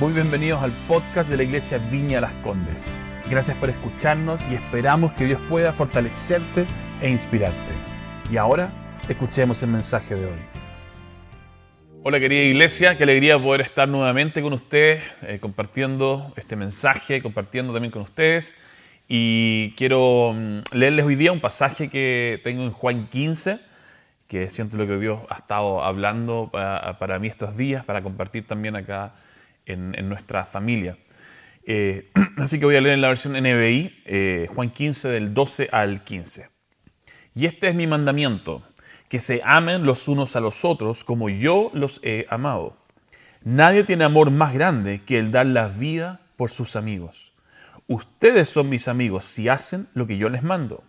Muy bienvenidos al podcast de la Iglesia Viña Las Condes. Gracias por escucharnos y esperamos que Dios pueda fortalecerte e inspirarte. Y ahora, escuchemos el mensaje de hoy. Hola querida iglesia, qué alegría poder estar nuevamente con ustedes, eh, compartiendo este mensaje, compartiendo también con ustedes. Y quiero mm, leerles hoy día un pasaje que tengo en Juan 15, que siento lo que Dios ha estado hablando para, mí estos días, para compartir también acá en, nuestra familia. Eh, así que voy a leer en la versión NBI, eh, Juan 15, del 12 al 15. Y este es mi mandamiento que se amen los unos a los otros como yo los he amado. Nadie tiene amor más grande que el dar la vida por sus amigos. Ustedes son mis amigos si hacen lo que yo les mando.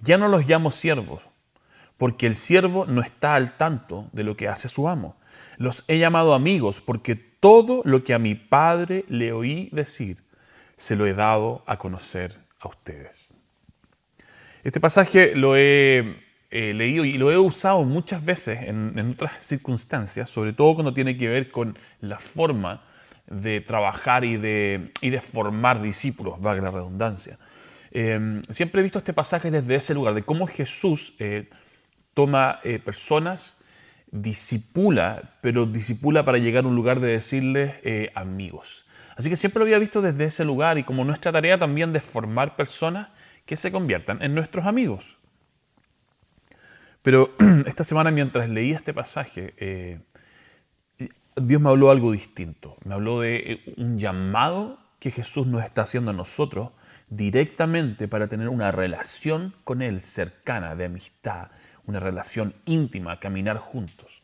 Ya no los llamo siervos, porque el siervo no está al tanto de lo que hace su amo. Los he llamado amigos porque todo lo que a mi Padre le oí decir, se lo he dado a conocer a ustedes. Este pasaje lo he he leído y lo he usado muchas veces en, otras circunstancias, sobre todo cuando tiene que ver con la forma de trabajar y de, y de formar discípulos, valga la redundancia. Em, siempre he visto este pasaje desde ese lugar, de cómo Jesús eh, toma eh, personas, disipula, pero disipula para llegar a un lugar de decirles eh, amigos. Así que siempre lo había visto desde ese lugar y como nuestra tarea también de formar personas que se conviertan en nuestros amigos. Pero esta semana mientras leía este pasaje, eh, Dios me habló algo distinto. Me habló de eh, un llamado que Jesús nos está haciendo a nosotros directamente para tener una relación con Él cercana, de amistad, una relación íntima, caminar juntos.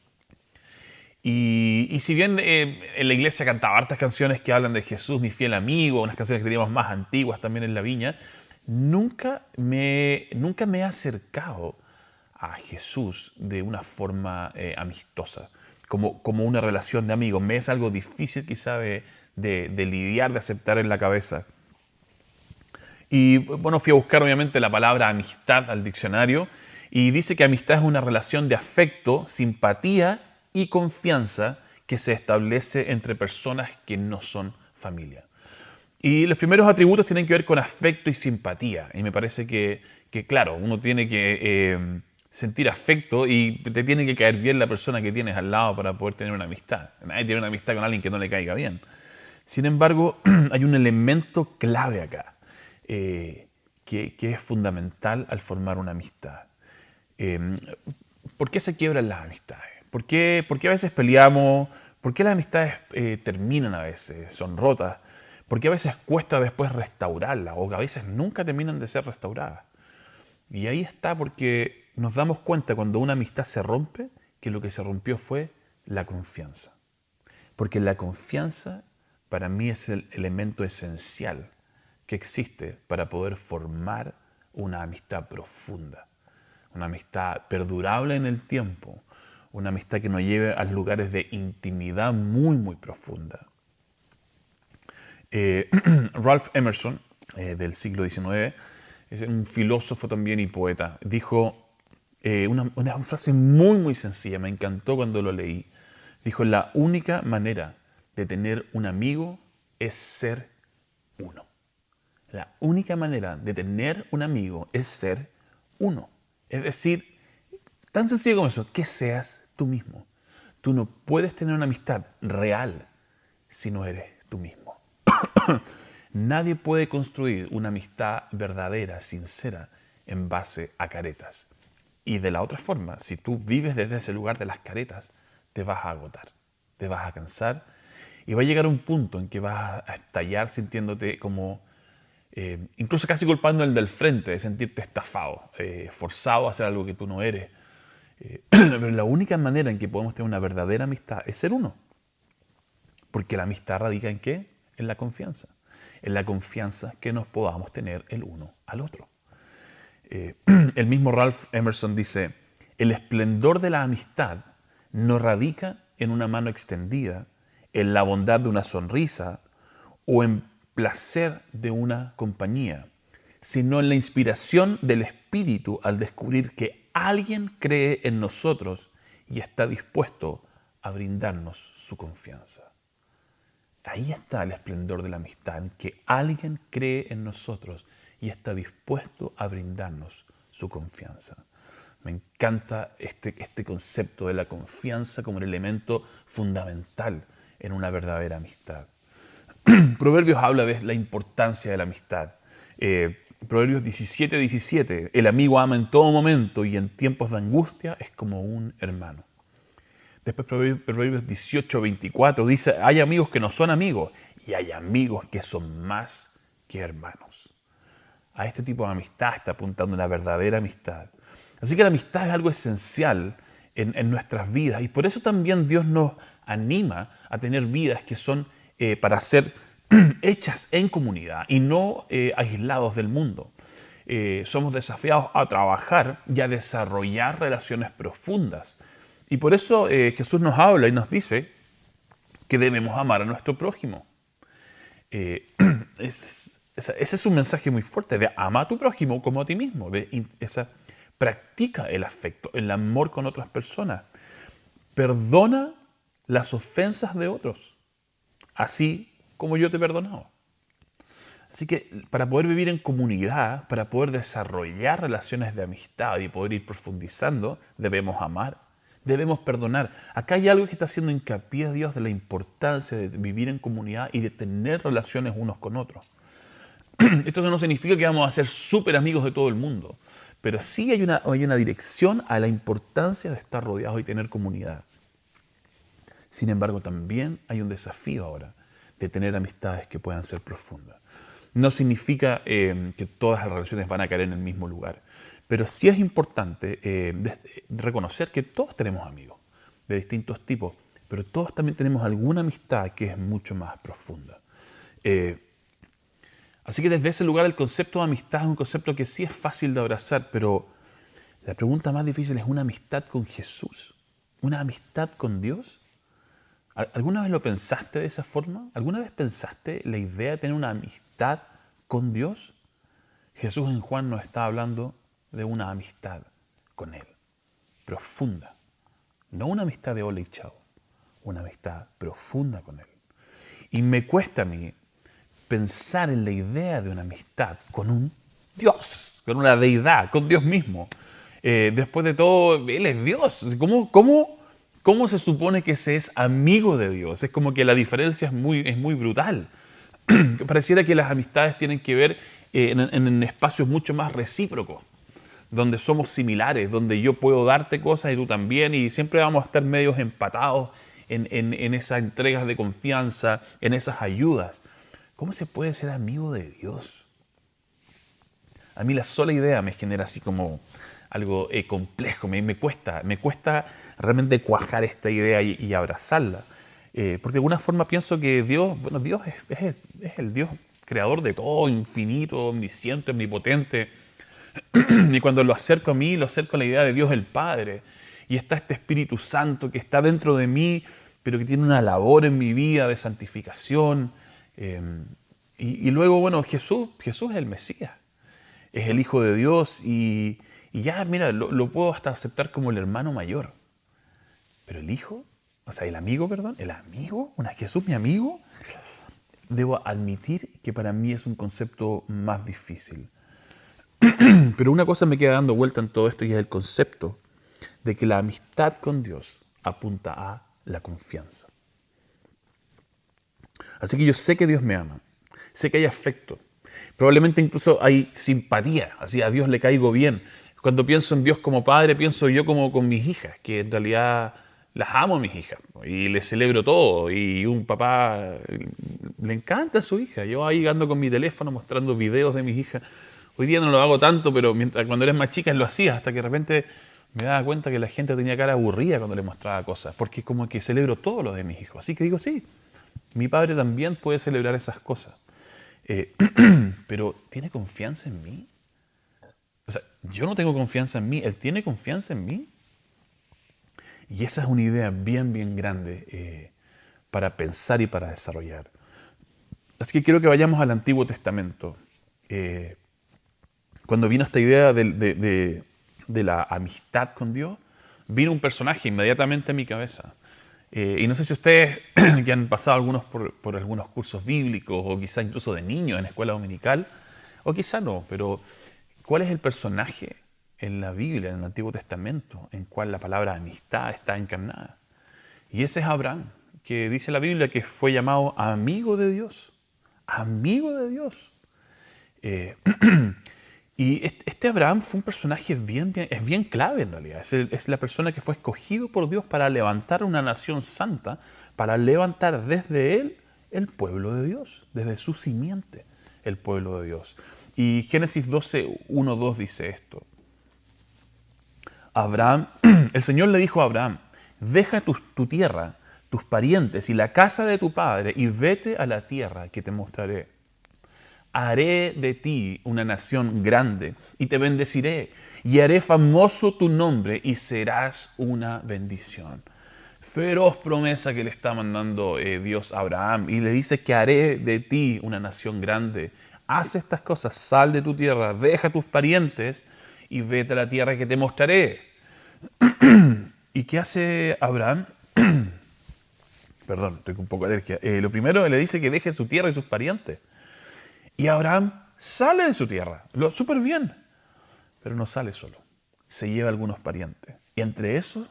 Y, si bien eh, en la iglesia cantaba hartas canciones que hablan de Jesús, mi fiel amigo, unas canciones que teníamos más antiguas también en la viña, nunca me, nunca me he acercado a Jesús de una forma eh, amistosa, como, como una relación de amigos. Me es algo difícil quizá de, lidiar, de aceptar en la cabeza. Y bueno, fui a buscar obviamente la palabra amistad al diccionario y dice que amistad es una relación de afecto, simpatía y confianza que se establece entre personas que no son familia. Y los primeros atributos tienen que ver con afecto y simpatía. Y me parece que, claro, uno tiene que eh, sentir afecto y te tiene que caer bien la persona que tienes al lado para poder tener una amistad. Nadie tiene una amistad con alguien que no le caiga bien. Sin embargo, hay un elemento clave acá eh, que, es fundamental al formar una amistad. Em, ¿Por qué se quiebran las amistades? ¿Por qué, a veces peleamos? ¿Por qué las amistades eh, terminan a veces, son rotas? ¿Por qué a veces cuesta después restaurarlas o a veces nunca terminan de ser restauradas? Y ahí está porque nos damos cuenta cuando una amistad se rompe que lo que se rompió fue la confianza. Porque la confianza para mí es el elemento esencial que existe para poder formar una amistad profunda, una amistad perdurable en el tiempo, una amistad que nos lleve a lugares de intimidad muy, muy profunda. Eh, Ralph Emerson, eh, del siglo XIX, es un filósofo también y poeta, dijo, eh, una, frase muy, muy sencilla, me encantó cuando lo leí. Dijo, la única manera de tener un amigo es ser uno. La única manera de tener un amigo es ser uno. Es decir, tan sencillo como eso, que seas tú mismo. Tú no puedes tener una amistad real si no eres tú mismo. Nadie puede construir una amistad verdadera, sincera, en base a caretas. Y de la otra forma, si tú vives desde ese lugar de las caretas, te vas a agotar, te vas a cansar y va a llegar un punto en que vas a estallar sintiéndote como, eh, incluso casi culpando el del frente, de sentirte estafado, eh, forzado a hacer algo que tú no eres. Eh, pero la única manera en que podemos tener una verdadera amistad es ser uno. Porque la amistad radica en qué? En la confianza. En la confianza que nos podamos tener el uno al otro. El mismo Ralph Emerson dice, el esplendor de la amistad no radica en una mano extendida, en la bondad de una sonrisa o en placer de una compañía, sino en la inspiración del Espíritu al descubrir que alguien cree en nosotros y está dispuesto a brindarnos su confianza. Ahí está el esplendor de la amistad, que alguien cree en nosotros y está dispuesto a brindarnos su confianza. Me encanta este, este concepto de la confianza como el elemento fundamental en una verdadera amistad. Proverbios habla de la importancia de la amistad. Eh, Proverbios 17, 17. El amigo ama en todo momento y en tiempos de angustia es como un hermano. Después Proverbios 18, 24 dice, hay amigos que no son amigos y hay amigos que son más que hermanos. A este tipo de amistad está apuntando una verdadera amistad. Así que la amistad es algo esencial en, nuestras vidas y por eso también Dios nos anima a tener vidas que son eh, para ser hechas en comunidad y no eh, aislados del mundo. Eh, somos desafiados a trabajar y a desarrollar relaciones profundas. Y por eso Jesús nos habla y nos dice que debemos amar a nuestro prójimo. ese es un mensaje muy fuerte de ama a tu prójimo como a ti mismo, practica el afecto, el amor con otras personas. Perdona las ofensas de otros, así como yo te he perdonado. Así que para poder vivir en comunidad, para poder desarrollar relaciones de amistad y poder ir profundizando, debemos amar, debemos perdonar. Acá hay algo que está haciendo hincapié Dios de la importancia de vivir en comunidad y de tener relaciones unos con otros. Esto no significa que vamos a ser súper amigos de todo el mundo, pero sí hay una, hay una dirección a la importancia de estar rodeados y tener comunidad. Sin embargo, también hay un desafío ahora de tener amistades que puedan ser profundas. No significa eh, que todas las relaciones van a caer en el mismo lugar, pero sí es importante eh, reconocer que todos tenemos amigos de distintos tipos, pero todos también tenemos alguna amistad que es mucho más profunda. Eh, Así que desde ese lugar el concepto de amistad es un concepto que sí es fácil de abrazar, pero la pregunta más difícil es una amistad con Jesús, una amistad con Dios. ¿Alguna vez lo pensaste de esa forma? ¿Alguna vez pensaste la idea de tener una amistad con Dios? Jesús en Juan nos está hablando de una amistad con Él, profunda. No una amistad de hola y chao, una amistad profunda con Él. Y me cuesta a mí pensar en la idea de una amistad con un Dios, con una deidad, con Dios mismo. Eh, después de todo, Él es Dios. ¿Cómo, cómo, cómo se supone que se es amigo de Dios? Es como que la diferencia es muy, es muy brutal. Pareciera que las amistades tienen que ver eh, en, espacios mucho más recíprocos, donde somos similares, donde yo puedo darte cosas y tú también, y siempre vamos a estar medios empatados en, en esas entregas de confianza, en esas ayudas. ¿Cómo se puede ser amigo de Dios? A mí la sola idea me genera así como algo eh, complejo, me, cuesta, me cuesta realmente cuajar esta idea y, abrazarla. Eh, porque de alguna forma pienso que Dios, bueno, Dios es, el Dios creador de todo, infinito, omnisciente, omnipotente. y cuando lo acerco a mí, lo acerco a la idea de Dios el Padre. Y está este Espíritu Santo que está dentro de mí, pero que tiene una labor en mi vida de santificación, Em, y, luego, bueno, Jesús, Jesús es el Mesías, es el Hijo de Dios y, ya, mira, lo, puedo hasta aceptar como el hermano mayor. Pero el Hijo, o sea, el amigo, perdón, el amigo, una Jesús mi amigo, debo admitir que para mí es un concepto más difícil. Pero una cosa me queda dando vuelta en todo esto y es el concepto de que la amistad con Dios apunta a la confianza. Así que yo sé que Dios me ama, sé que hay afecto, probablemente incluso hay simpatía, así a Dios le caigo bien. Cuando pienso en Dios como padre, pienso yo como con mis hijas, que en realidad las amo a mis hijas y les celebro todo. Y un papá le encanta a su hija. Yo ahí ando con mi teléfono mostrando videos de mis hijas. Hoy día no lo hago tanto, pero mientras, cuando eres más chica lo hacía, hasta que de repente me daba cuenta que la gente tenía cara aburrida cuando le mostraba cosas, porque como que celebro todo lo de mis hijos. Así que digo, sí, mi padre también puede celebrar esas cosas. Eh, pero ¿tiene confianza en mí? O sea, yo no tengo confianza en mí, él tiene confianza en mí. Y esa es una idea bien, bien grande eh, para pensar y para desarrollar. Así que quiero que vayamos al Antiguo Testamento. Eh, cuando vino esta idea de, la amistad con Dios, vino un personaje inmediatamente a mi cabeza. Eh, y no sé si ustedes que han pasado algunos por, algunos cursos bíblicos o quizá incluso de niños en escuela dominical, o quizá no, pero ¿cuál es el personaje en la Biblia, en el Antiguo Testamento, en cual la palabra amistad está encarnada? Y ese es Abraham, que dice la Biblia que fue llamado amigo de Dios, amigo de Dios. Eh, Y este Abraham fue un personaje bien, es bien clave en realidad. Es, la persona que fue escogido por Dios para levantar una nación santa, para levantar desde él el pueblo de Dios, desde su simiente el pueblo de Dios. Y Génesis 12, 1, 2 dice esto. Abraham, el Señor le dijo a Abraham, deja tu, tierra, tus parientes y la casa de tu padre y vete a la tierra que te mostraré haré de ti una nación grande y te bendeciré y haré famoso tu nombre y serás una bendición. Feroz promesa que le está mandando eh, Dios a Abraham y le dice que haré de ti una nación grande. Haz estas cosas, sal de tu tierra, deja a tus parientes y vete a la tierra que te mostraré. ¿Y qué hace Abraham? Perdón, estoy un poco alergia. Eh, lo primero le dice que deje su tierra y sus parientes. Y Abraham sale de su tierra, lo súper bien, pero no sale solo. Se lleva a algunos parientes. Y entre esos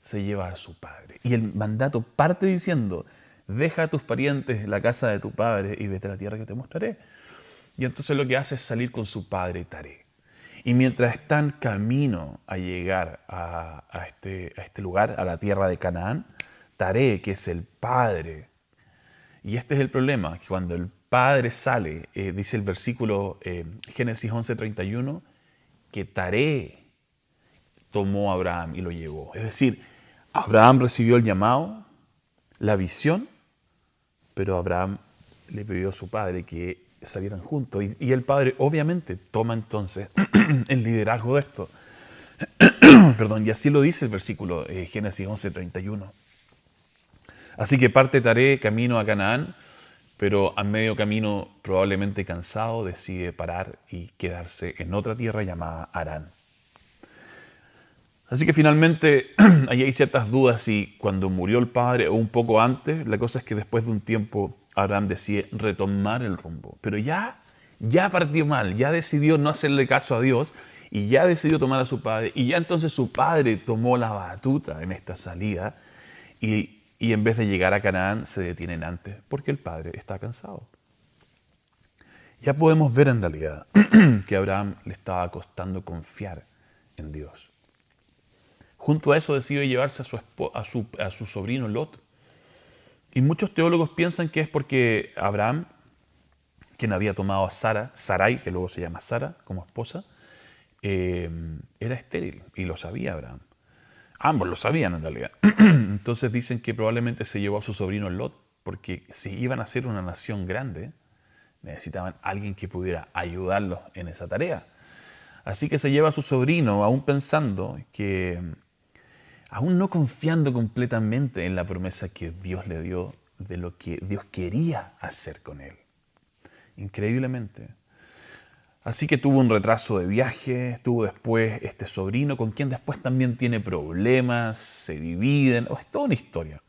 se lleva a su padre. Y el mandato parte diciendo, deja a tus parientes la casa de tu padre y vete a la tierra que te mostraré. Y entonces lo que hace es salir con su padre Taré. Y mientras están camino a llegar a, este, a este lugar, a la tierra de Canaán, Taré, que es el padre, y este es el problema, que cuando el padre sale, eh, dice el versículo eh, Génesis 11:31, que Taré tomó a Abraham y lo llevó. Es decir, Abraham recibió el llamado, la visión, pero Abraham le pidió a su padre que salieran juntos. Y, el padre obviamente toma entonces el liderazgo de esto. Perdón, y así lo dice el versículo eh, Génesis 11:31. Así que parte Taré camino a Canaán pero a medio camino, probablemente cansado, decide parar y quedarse en otra tierra llamada Arán. Así que finalmente ahí hay ciertas dudas si cuando murió el padre o un poco antes, la cosa es que después de un tiempo Abraham decide retomar el rumbo, pero ya, ya partió mal, ya decidió no hacerle caso a Dios y ya decidió tomar a su padre y ya entonces su padre tomó la batuta en esta salida y y en vez de llegar a Canaán se detienen antes porque el padre está cansado. Ya podemos ver en realidad que Abraham le estaba costando confiar en Dios. Junto a eso decidió llevarse a su, a su, a su sobrino Lot. Y muchos teólogos piensan que es porque Abraham, quien había tomado a Sara, Sarai, que luego se llama Sara, como esposa, eh, era estéril y lo sabía Abraham. Ambos lo sabían en realidad. Entonces dicen que probablemente se llevó a su sobrino Lot, porque si iban a ser una nación grande, necesitaban alguien que pudiera ayudarlos en esa tarea. Así que se lleva a su sobrino, aún pensando que, aún no confiando completamente en la promesa que Dios le dio de lo que Dios quería hacer con él. Increíblemente, Así que tuvo un retraso de viaje, tuvo después este sobrino con quien después también tiene problemas, se dividen, es toda una historia.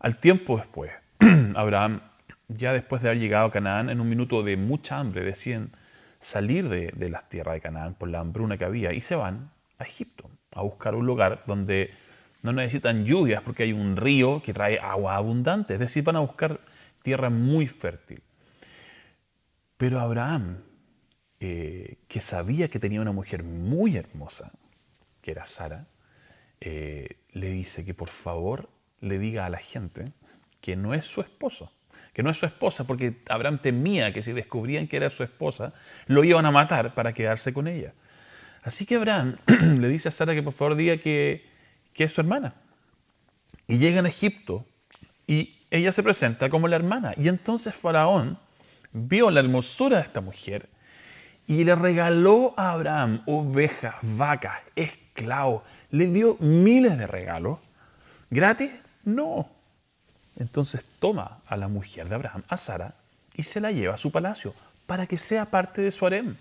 Al tiempo después, Abraham, ya después de haber llegado a Canaán, en un minuto de mucha hambre, deciden salir de, de las tierras de Canaán por la hambruna que había y se van a Egipto a buscar un lugar donde no necesitan lluvias porque hay un río que trae agua abundante, es decir, van a buscar tierra muy fértil. Pero Abraham eh, que sabía que tenía una mujer muy hermosa, que era Sara, eh, le dice que por favor le diga a la gente que no es su esposo, que no es su esposa, porque Abraham temía que si descubrían que era su esposa, lo iban a matar para quedarse con ella. Así que Abraham le dice a Sara que por favor diga que, que es su hermana. Y llegan a Egipto y ella se presenta como la hermana. Y entonces Faraón vio la hermosura de esta mujer y le regaló a Abraham ovejas, vacas, esclavos. Le dio miles de regalos. ¿Gratis? No. Entonces toma a la mujer de Abraham, a Sara, y se la lleva a su palacio para que sea parte de su harem.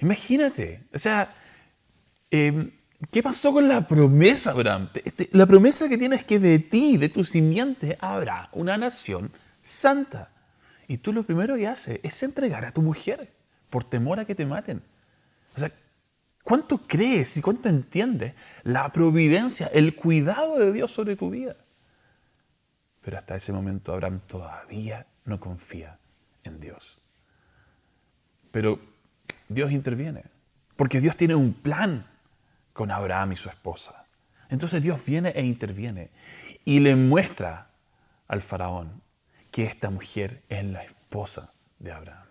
Imagínate, o sea, em, ¿qué pasó con la promesa, Abraham? La promesa que tienes es que de ti, de tu simiente, habrá una nación santa. Y tú lo primero que haces es entregar a tu mujer por temor a que te maten. O sea, ¿cuánto crees y cuánto entiendes la providencia, el cuidado de Dios sobre tu vida? Pero hasta ese momento Abraham todavía no confía en Dios. Pero Dios interviene, porque Dios tiene un plan con Abraham y su esposa. Entonces Dios viene e interviene y le muestra al faraón que esta mujer es la esposa de Abraham.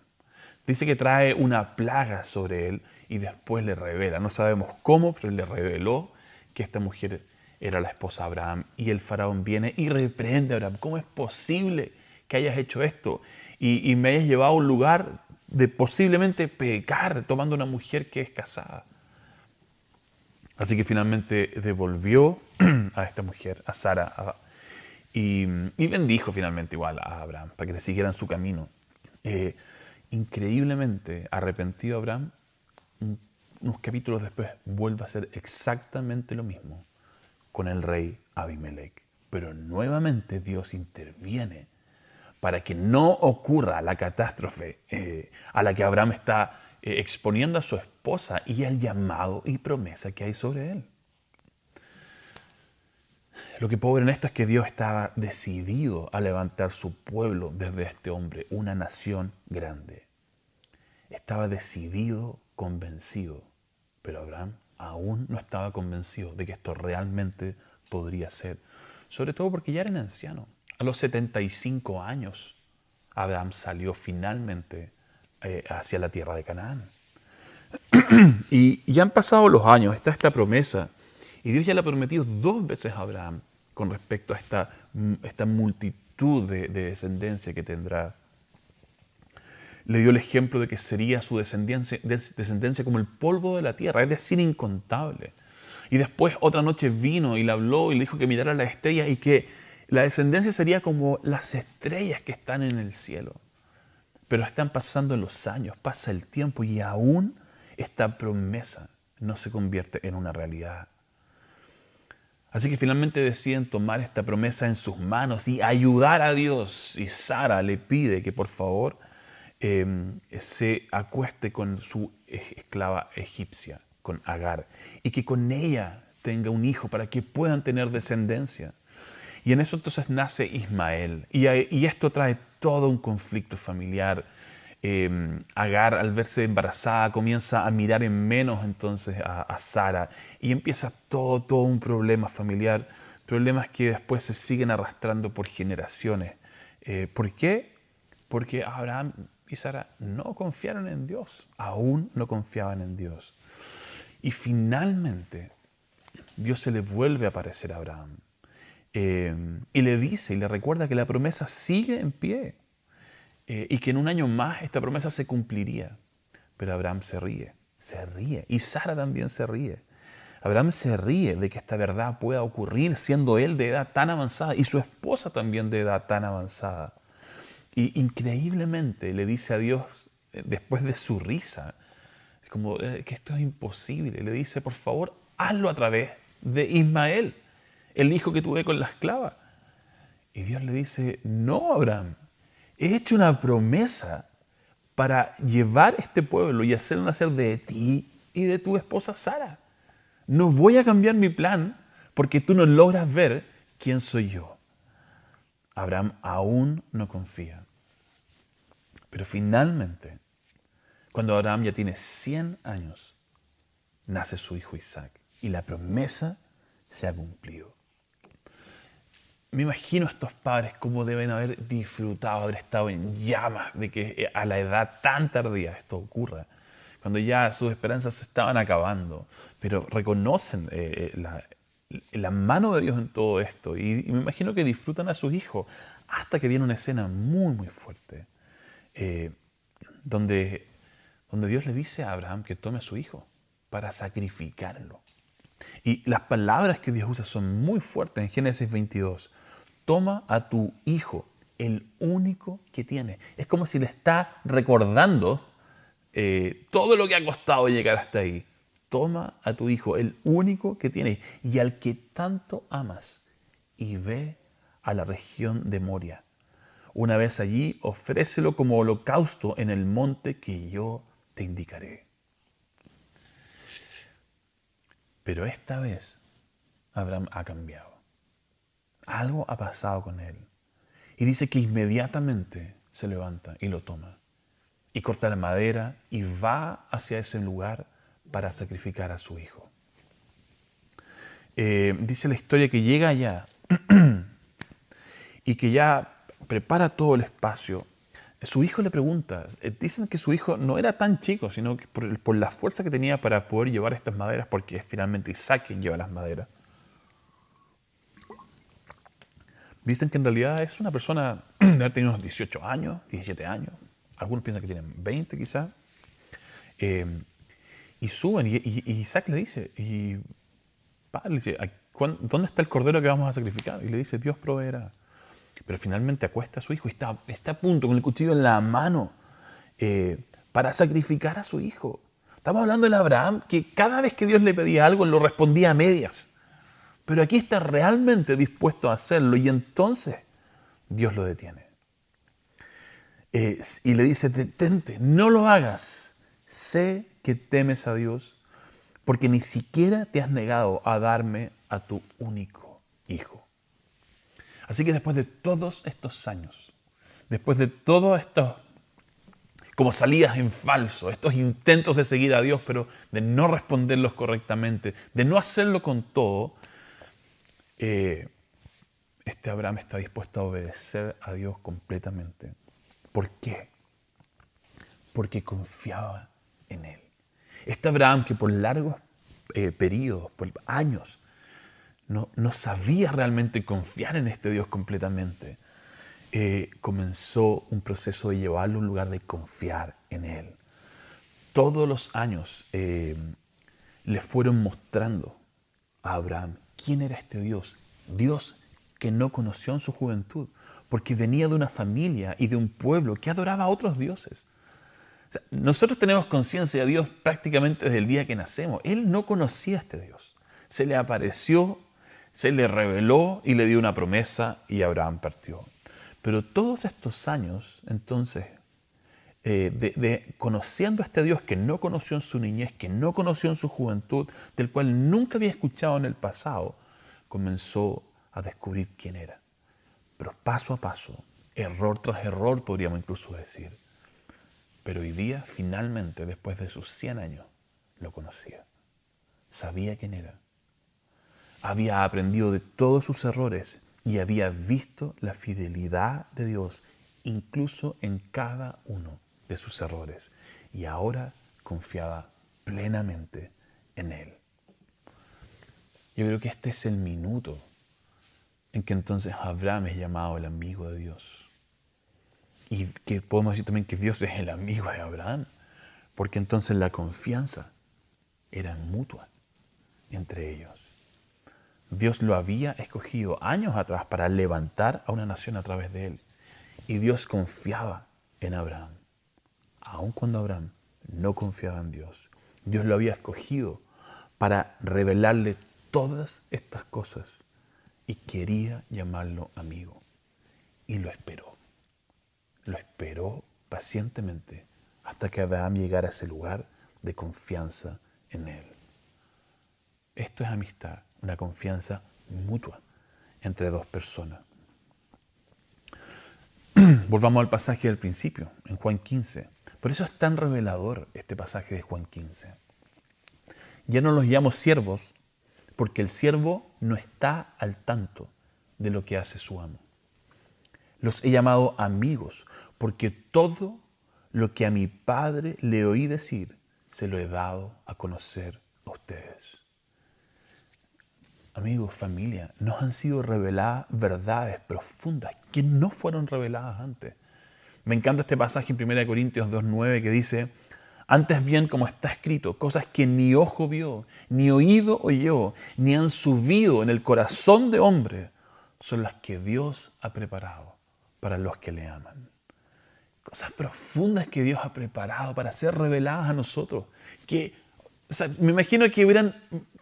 Dice que trae una plaga sobre él y después le revela. No sabemos cómo, pero le reveló que esta mujer era la esposa de Abraham. Y el faraón viene y reprende a Abraham. ¿Cómo es posible que hayas hecho esto? Y, me hayas llevado a un lugar de posiblemente pecar tomando una mujer que es casada. Así que finalmente devolvió a esta mujer, a Sara, y, bendijo finalmente igual a Abraham para que le siguieran su camino. Eh, increíblemente arrepentido Abraham, unos capítulos después vuelve a hacer exactamente lo mismo con el rey Abimelech. Pero nuevamente Dios interviene para que no ocurra la catástrofe eh, a la que Abraham está eh, exponiendo a su esposa y el llamado y promesa que hay sobre él. Lo que puedo en esto es que Dios estaba decidido a levantar su pueblo desde este hombre, una nación grande. Estaba decidido, convencido, pero Abraham aún no estaba convencido de que esto realmente podría ser, sobre todo porque ya era un anciano. A los 75 años, Abraham salió finalmente eh, hacia la tierra de Canaán. y ya han pasado los años, está esta promesa, y Dios ya le ha prometido dos veces a Abraham con respecto a esta, esta multitud de, descendencia que tendrá. Le dio el ejemplo de que sería su descendencia, descendencia como el polvo de la tierra, es decir, incontable. Y después otra noche vino y le habló y le dijo que mirara las estrellas y que la descendencia sería como las estrellas que están en el cielo. Pero están pasando los años, pasa el tiempo y aún esta promesa no se convierte en una realidad. Así que finalmente deciden tomar esta promesa en sus manos y ayudar a Dios. Y Sara le pide que por favor em, se acueste con su esclava egipcia, con Agar, y que con ella tenga un hijo para que puedan tener descendencia. Y en eso entonces nace Ismael. Y, esto trae todo un conflicto familiar. Em, Agar, al verse embarazada, comienza a mirar en menos entonces a, Sara. Y empieza todo, todo un problema familiar. Problemas que después se siguen arrastrando por generaciones. Eh, ¿Por qué? Porque Abraham y Sara no confiaron en Dios. Aún no confiaban en Dios. Y finalmente, Dios se le vuelve a aparecer a Abraham eh, y le dice y le recuerda que la promesa sigue en pie eh, y que en un año más esta promesa se cumpliría. Pero Abraham se ríe, se ríe y Sara también se ríe. Abraham se ríe de que esta verdad pueda ocurrir siendo él de edad tan avanzada y su esposa también de edad tan avanzada. Y increíblemente le dice a Dios, eh, después de su risa, como que esto es imposible, le dice, por favor, hazlo a través de Ismael el hijo que tuve con la esclava. Y Dios le dice, no, Abraham, he hecho una promesa para llevar este pueblo y hacer nacer de ti y de tu esposa Sara. No voy a cambiar mi plan porque tú no logras ver quién soy yo. Abraham aún no confía. Pero finalmente, cuando Abraham ya tiene 100 años, nace su hijo Isaac y la promesa se ha cumplido me imagino a estos padres cómo deben haber disfrutado, haber estado en llamas de que eh, a la edad tan tardía esto ocurra, cuando ya sus esperanzas se estaban acabando, pero reconocen eh, eh, la, mano de Dios en todo esto y, me imagino que disfrutan a sus hijos hasta que viene una escena muy, muy fuerte, donde, donde Dios le dice a Abraham que tome a su hijo para sacrificarlo. Y las palabras que Dios usa son muy fuertes en Génesis 22 toma a tu hijo, el único que tiene. Es como si le está recordando eh, todo lo que ha costado llegar hasta ahí. toma a tu hijo, el único que tienes y al que tanto amas, y ve a la región de Moria. Una vez allí, ofrécelo como holocausto en el monte que yo te indicaré. Pero esta vez Abraham ha cambiado. Algo ha pasado con él. Y dice que inmediatamente se levanta y lo toma. Y corta la madera y va hacia ese lugar para sacrificar a su hijo. Eh, dice la historia que llega allá y que ya prepara todo el espacio. Su hijo le pregunta, eh, dicen que su hijo no era tan chico, sino que por, la fuerza que tenía para poder llevar estas maderas, porque finalmente Isaac quien lleva las maderas. Dicen que en realidad es una persona de haber tenido unos 18 años, 17 años. Algunos piensan que tienen 20 quizás. Eh, y suben y, Isaac le dice, y padre le dice, ¿dónde está el cordero que vamos a sacrificar? Y le dice, Dios proveerá. Pero finalmente acuesta a su hijo y está, está a punto, con el cuchillo en la mano, eh, para sacrificar a su hijo. Estamos hablando del Abraham que cada vez que Dios le pedía algo, lo respondía a medias. Pero aquí está realmente dispuesto a hacerlo y entonces Dios lo detiene. Y le dice, detente, no lo hagas. Sé que temes a Dios porque ni siquiera te has negado a darme a tu único hijo. Así que después de todos estos años, después de todo esto, como salidas en falso, estos intentos de seguir a Dios, pero de no responderlos correctamente, de no hacerlo con todo, eh, este Abraham está dispuesto a obedecer a Dios completamente. ¿Por qué? Porque confiaba en Él. Este Abraham que por largos eh, periodos, por años, no, sabía realmente confiar en este Dios completamente, eh, comenzó un proceso de llevarlo a un lugar de confiar en Él. Todos los años eh, le fueron mostrando a Abraham quién era este Dios. Dios que no conoció en su juventud, porque venía de una familia y de un pueblo que adoraba a otros dioses nosotros tenemos conciencia de Dios prácticamente desde el día que nacemos. Él no conocía a este Dios. Se le apareció, se le reveló y le dio una promesa y Abraham partió. Pero todos estos años, entonces, eh, de, conociendo a este Dios que no conoció en su niñez, que no conoció en su juventud, del cual nunca había escuchado en el pasado, comenzó a descubrir quién era. Pero paso a paso, error tras error, podríamos incluso decir, pero hoy día, finalmente, después de sus 100 años, lo conocía. Sabía quién era. Había aprendido de todos sus errores y había visto la fidelidad de Dios incluso en cada uno de sus errores. Y ahora confiaba plenamente en Él. Yo creo que este es el minuto en que entonces Abraham es llamado el amigo de Dios. Y que podemos decir también que Dios es el amigo de Abraham, porque entonces la confianza era mutua entre ellos. Dios lo había escogido años atrás para levantar a una nación a través de él. Y Dios confiaba en Abraham, aun cuando Abraham no confiaba en Dios. Dios lo había escogido para revelarle todas estas cosas y quería llamarlo amigo. Y lo esperó lo esperó pacientemente hasta que Abraham llegara a ese lugar de confianza en él. Esto es amistad, una confianza mutua entre dos personas. Volvamos al pasaje del principio, en Juan 15. Por eso es tan revelador este pasaje de Juan 15. Ya no los llamo siervos porque el siervo no está al tanto de lo que hace su amo. Los he llamado amigos, porque todo lo que a mi Padre le oí decir, se lo he dado a conocer a ustedes. Amigos, familia, nos han sido reveladas verdades profundas que no fueron reveladas antes. Me encanta este pasaje en 1 Corintios 2.9 que dice, antes bien como está escrito, cosas que ni ojo vio, ni oído oyó, ni han subido en el corazón de hombre, son las que Dios ha preparado para los que le aman. Cosas profundas que Dios ha preparado para ser reveladas a nosotros, que me imagino que hubieran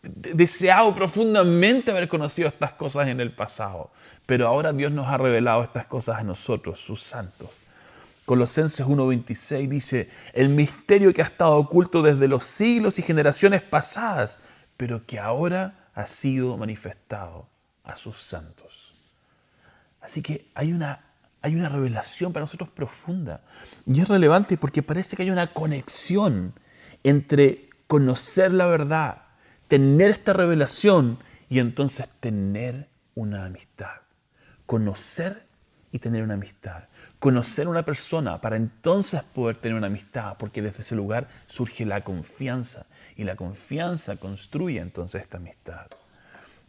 deseado profundamente haber conocido estas cosas en el pasado, pero ahora Dios nos ha revelado estas cosas a nosotros, sus santos. Colosenses 1.26 dice, el misterio que ha estado oculto desde los siglos y generaciones pasadas, pero que ahora ha sido manifestado a sus santos. Así que hay una, hay una revelación para nosotros profunda y es relevante porque parece que hay una conexión entre conocer la verdad, tener esta revelación y entonces tener una amistad. Conocer y tener una amistad. Conocer a una persona para entonces poder tener una amistad, porque desde ese lugar surge la confianza y la confianza construye entonces esta amistad.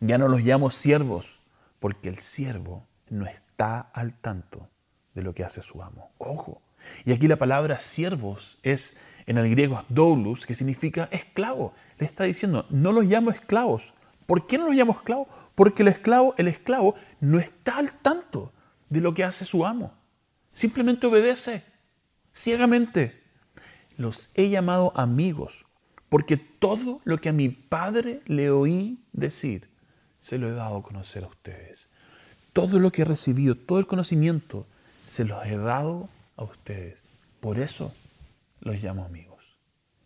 Ya no los llamo siervos, porque el siervo no está al tanto de lo que hace su amo. Ojo. Y aquí la palabra siervos es en el griego doulos, que significa esclavo. Le está diciendo, no los llamo esclavos. ¿Por qué no los llamo esclavos? Porque el esclavo, el esclavo no está al tanto de lo que hace su amo. Simplemente obedece ciegamente. Los he llamado amigos porque todo lo que a mi padre le oí decir, se lo he dado a conocer a ustedes. Todo lo que he recibido, todo el conocimiento, se los he dado a ustedes. Por eso los llamo amigos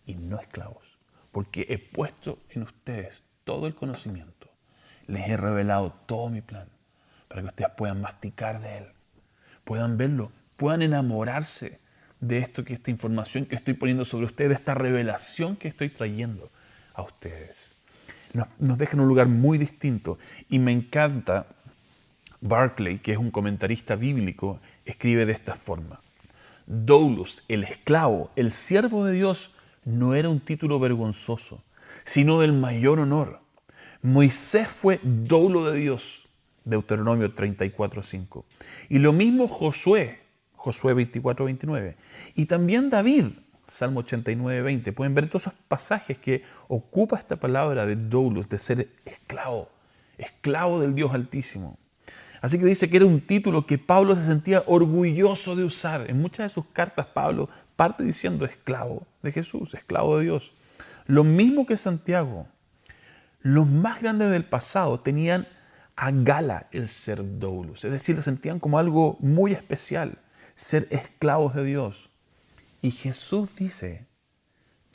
y no esclavos, porque he puesto en ustedes todo el conocimiento. Les he revelado todo mi plan para que ustedes puedan masticar de él, puedan verlo, puedan enamorarse de esto que esta información que estoy poniendo sobre ustedes, de esta revelación que estoy trayendo a ustedes. Nos, nos deja en un lugar muy distinto y me encanta Barclay, que es un comentarista bíblico, escribe de esta forma. Doulos, el esclavo, el siervo de Dios, no era un título vergonzoso, sino del mayor honor. Moisés fue doulo de Dios, Deuteronomio 34.5. Y lo mismo Josué, Josué 24.29. Y también David, Salmo 89.20. Pueden ver todos esos pasajes que ocupa esta palabra de doulos, de ser esclavo, esclavo del Dios Altísimo. Así que dice que era un título que Pablo se sentía orgulloso de usar. En muchas de sus cartas Pablo parte diciendo esclavo de Jesús, esclavo de Dios. Lo mismo que Santiago. Los más grandes del pasado tenían a gala el ser doulos, es decir, lo sentían como algo muy especial, ser esclavos de Dios. Y Jesús dice,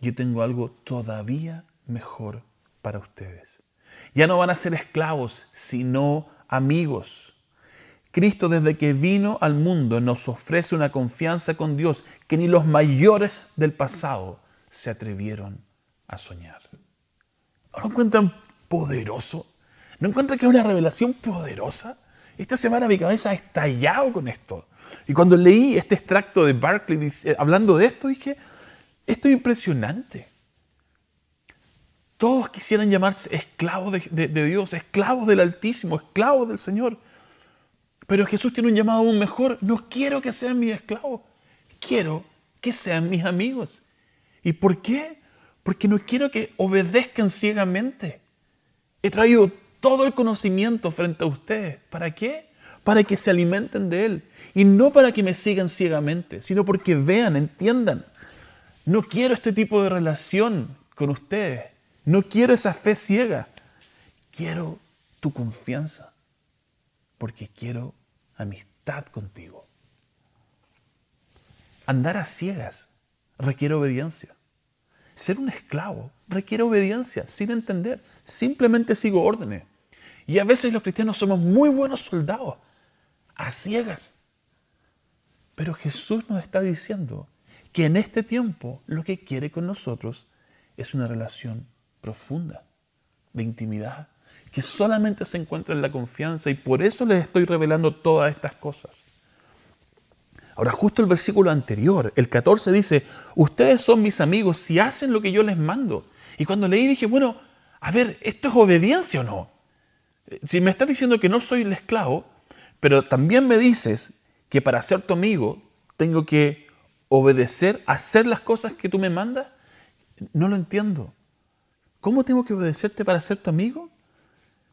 yo tengo algo todavía mejor para ustedes. Ya no van a ser esclavos, sino amigos. Cristo desde que vino al mundo nos ofrece una confianza con Dios que ni los mayores del pasado se atrevieron a soñar. ¿No lo encuentran poderoso? ¿No encuentran que es una revelación poderosa? Esta semana mi cabeza ha estallado con esto. Y cuando leí este extracto de Barclay hablando de esto, dije, esto es impresionante. Todos quisieran llamarse esclavos de, de Dios, esclavos del Altísimo, esclavos del Señor. Pero Jesús tiene un llamado aún mejor. No quiero que sean mis esclavos. Quiero que sean mis amigos. ¿Y por qué? Porque no quiero que obedezcan ciegamente. He traído todo el conocimiento frente a ustedes. ¿Para qué? Para que se alimenten de Él. Y no para que me sigan ciegamente, sino porque vean, entiendan. No quiero este tipo de relación con ustedes. No quiero esa fe ciega. Quiero tu confianza. Porque quiero amistad contigo. Andar a ciegas requiere obediencia. Ser un esclavo requiere obediencia, sin entender. Simplemente sigo órdenes. Y a veces los cristianos somos muy buenos soldados, a ciegas. Pero Jesús nos está diciendo que en este tiempo lo que quiere con nosotros es una relación profunda, de intimidad, que solamente se encuentra en la confianza y por eso les estoy revelando todas estas cosas. Ahora, justo el versículo anterior, el 14 dice, ustedes son mis amigos si hacen lo que yo les mando. Y cuando leí dije, bueno, a ver, ¿esto es obediencia o no? Si me estás diciendo que no soy el esclavo, pero también me dices que para ser tu amigo tengo que obedecer, hacer las cosas que tú me mandas, no lo entiendo. ¿Cómo tengo que obedecerte para ser tu amigo?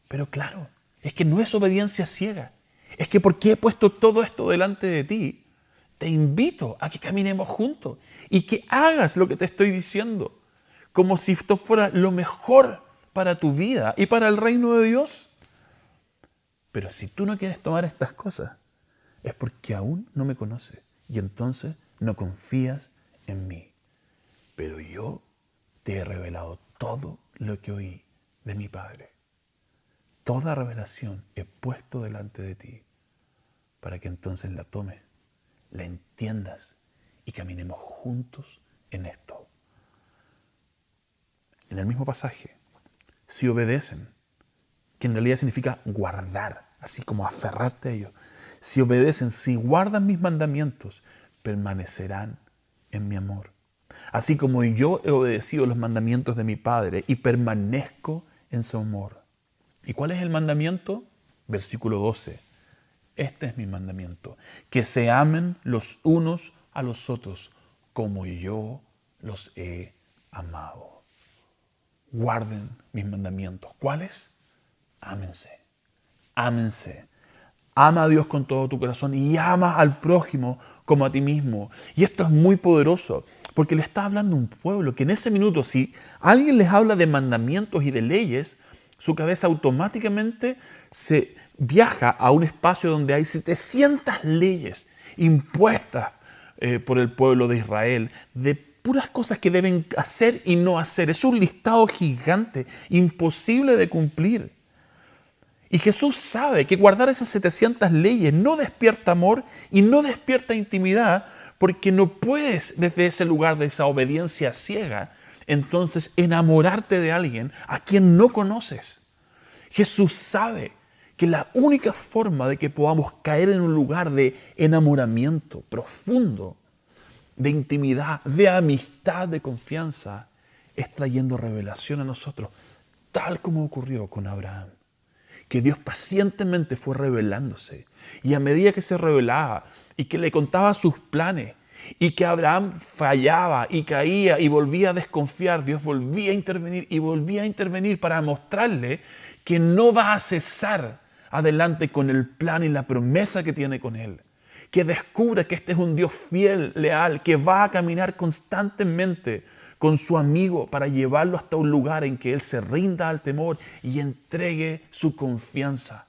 Pero claro, es que no es obediencia ciega. Es que porque he puesto todo esto delante de ti, te invito a que caminemos juntos y que hagas lo que te estoy diciendo. como si esto fuera lo mejor para tu vida y para el reino de Dios. Pero si tú no quieres tomar estas cosas, es porque aún no me conoces y entonces no confías en mí. Pero yo te he revelado todo lo que oí de mi Padre. Toda revelación he puesto delante de ti para que entonces la tomes, la entiendas y caminemos juntos en esto. En el mismo pasaje, si obedecen, que en realidad significa guardar, así como aferrarte a ellos. Si obedecen, si guardan mis mandamientos, permanecerán en mi amor. Así como yo he obedecido los mandamientos de mi Padre y permanezco en su amor. ¿Y cuál es el mandamiento? Versículo 12. Este es mi mandamiento, que se amen los unos a los otros como yo los he amado. Guarden mis mandamientos. ¿Cuáles? Ámense. Ámense. Ama a Dios con todo tu corazón y ama al prójimo como a ti mismo. Y esto es muy poderoso, porque le está hablando un pueblo que en ese minuto, si alguien les habla de mandamientos y de leyes, su cabeza automáticamente se viaja a un espacio donde hay 700 leyes impuestas eh, por el pueblo de Israel, de puras cosas que deben hacer y no hacer. Es un listado gigante, imposible de cumplir. Y Jesús sabe que guardar esas 700 leyes no despierta amor y no despierta intimidad, porque no puedes desde ese lugar de esa obediencia ciega, entonces enamorarte de alguien a quien no conoces. Jesús sabe que la única forma de que podamos caer en un lugar de enamoramiento profundo, de intimidad, de amistad, de confianza, es trayendo revelación a nosotros, tal como ocurrió con Abraham que Dios pacientemente fue revelándose. Y a medida que se revelaba y que le contaba sus planes y que Abraham fallaba y caía y volvía a desconfiar, Dios volvía a intervenir y volvía a intervenir para mostrarle que no va a cesar adelante con el plan y la promesa que tiene con él. Que descubra que este es un Dios fiel, leal, que va a caminar constantemente con su amigo para llevarlo hasta un lugar en que él se rinda al temor y entregue su confianza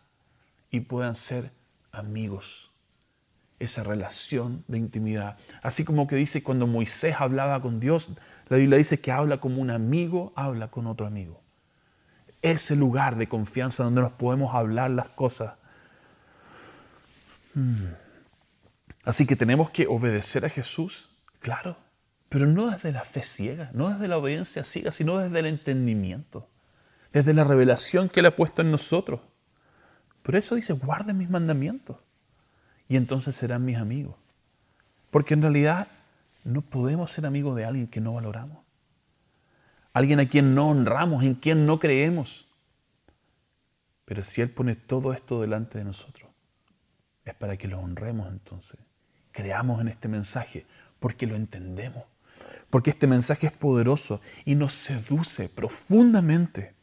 y puedan ser amigos. Esa relación de intimidad. Así como que dice cuando Moisés hablaba con Dios, la Biblia dice que habla como un amigo, habla con otro amigo. Ese lugar de confianza donde nos podemos hablar las cosas. Hmm. Así que tenemos que obedecer a Jesús, claro pero no desde la fe ciega, no desde la obediencia ciega, sino desde el entendimiento, desde la revelación que Él ha puesto en nosotros. Por eso dice, guarden mis mandamientos y entonces serán mis amigos. Porque en realidad no podemos ser amigos de alguien que no valoramos. Alguien a quien no honramos, en quien no creemos. Pero si Él pone todo esto delante de nosotros, es para que lo honremos entonces. Creamos en este mensaje porque lo entendemos porque este mensaje es poderoso y nos seduce profundamente.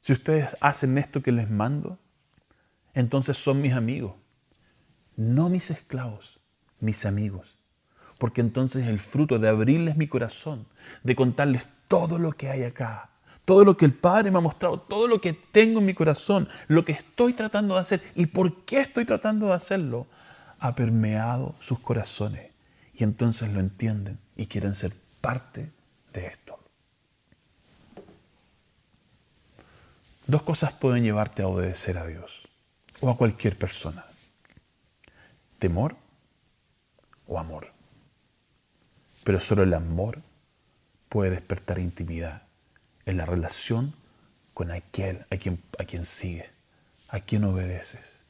Si ustedes hacen esto que les mando, entonces son mis amigos, no mis esclavos, mis amigos. Porque entonces el fruto de abrirles mi corazón, de contarles todo lo que hay acá, todo lo que el Padre me ha mostrado, todo lo que tengo en mi corazón, lo que estoy tratando de hacer y por qué estoy tratando de hacerlo, ha permeado sus corazones y entonces lo entienden y quieren ser parte de esto. Dos cosas pueden llevarte a obedecer a Dios o a cualquier persona. Temor o amor. Pero solo el amor puede despertar intimidad en la relación con aquel a quien, a quien sigues, a quien obedeces.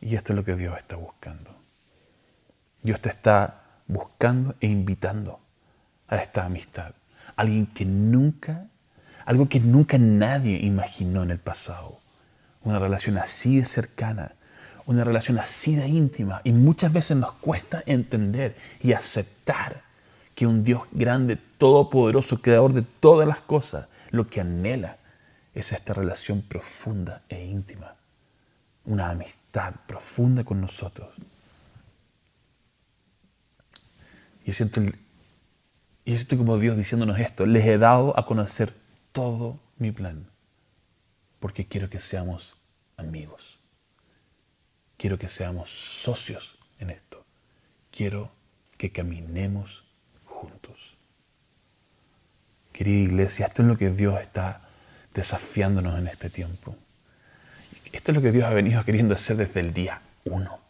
Y esto es lo que Dios está buscando. Dios te está buscando e invitando a esta amistad. Alguien que nunca, algo que nunca nadie imaginó en el pasado. Una relación así de cercana, una relación así de íntima. Y muchas veces nos cuesta entender y aceptar que un Dios grande, todopoderoso, creador de todas las cosas, lo que anhela es esta relación profunda e íntima. Una amistad profunda con nosotros. Y siento, Y yo siento como Dios diciéndonos esto, les he dado a conocer todo mi plan, porque quiero que seamos amigos. Quiero que seamos socios en esto. Quiero que caminemos juntos. Querida iglesia, esto es lo que Dios está desafiándonos en este tiempo. Esto es lo que Dios ha venido queriendo hacer desde el día uno.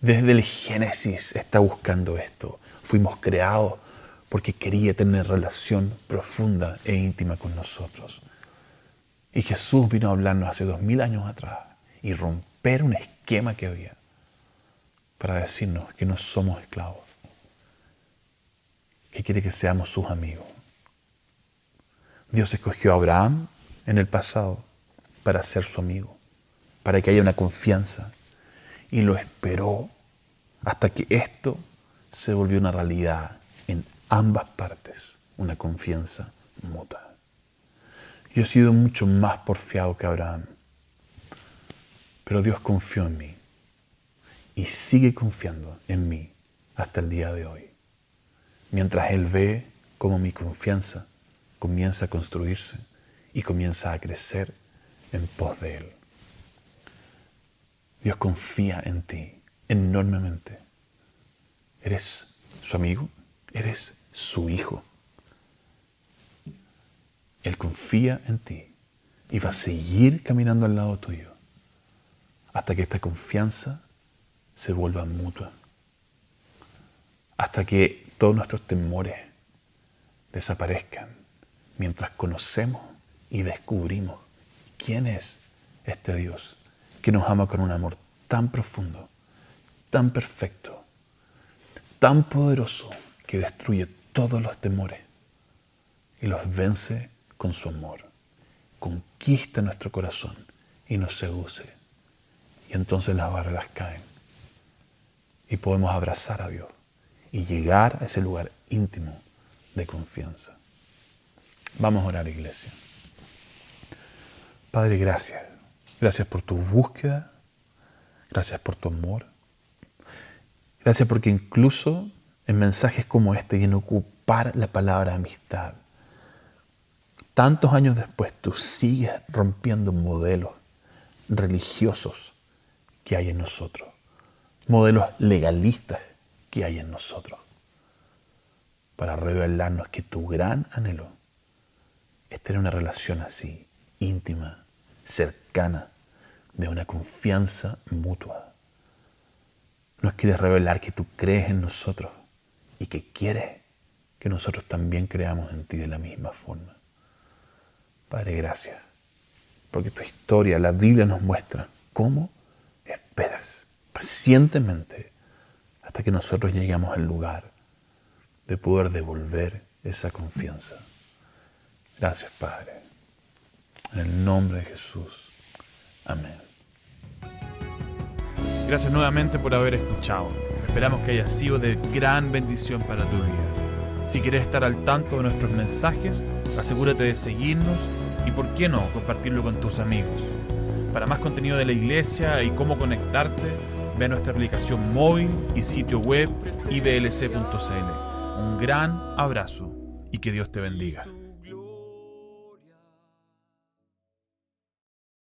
Desde el Génesis está buscando esto. Fuimos creados porque quería tener relación profunda e íntima con nosotros. Y Jesús vino a hablarnos hace dos mil años atrás y romper un esquema que había para decirnos que no somos esclavos, que quiere que seamos sus amigos. Dios escogió a Abraham en el pasado para ser su amigo, para que haya una confianza. Y lo esperó hasta que esto se volvió una realidad en ambas partes, una confianza mutua. Yo he sido mucho más porfiado que Abraham, pero Dios confió en mí y sigue confiando en mí hasta el día de hoy. Mientras Él ve cómo mi confianza comienza a construirse y comienza a crecer en pos de Él. Dios confía en ti enormemente. Eres su amigo, eres su hijo. Él confía en ti y va a seguir caminando al lado tuyo hasta que esta confianza se vuelva mutua. Hasta que todos nuestros temores desaparezcan mientras conocemos y descubrimos quién es este Dios que nos ama con un amor tan profundo, tan perfecto, tan poderoso que destruye todos los temores y los vence con su amor. Conquista nuestro corazón y nos seduce. Y entonces las barreras caen. Y podemos abrazar a Dios y llegar a ese lugar íntimo de confianza. Vamos a orar, iglesia. Padre, gracias. Gracias por tu búsqueda. Gracias por tu amor. Gracias porque incluso en mensajes como este y en ocupar la palabra amistad, tantos años después tú sigues rompiendo modelos religiosos que hay en nosotros, modelos legalistas que hay en nosotros, para revelarnos que tu gran anhelo es tener una relación así, íntima, cercana, de una confianza mutua. Nos quieres revelar que tú crees en nosotros y que quieres que nosotros también creamos en ti de la misma forma. Padre, gracias, porque tu historia, la Biblia nos muestra cómo esperas pacientemente hasta que nosotros lleguemos al lugar de poder devolver esa confianza. Gracias, Padre. En el nombre de Jesús. Amén. Gracias nuevamente por haber escuchado. Esperamos que haya sido de gran bendición para tu vida. Si quieres estar al tanto de nuestros mensajes, asegúrate de seguirnos y por qué no compartirlo con tus amigos. Para más contenido de la iglesia y cómo conectarte, ve a nuestra aplicación móvil y sitio web iblc.cl. Un gran abrazo y que Dios te bendiga.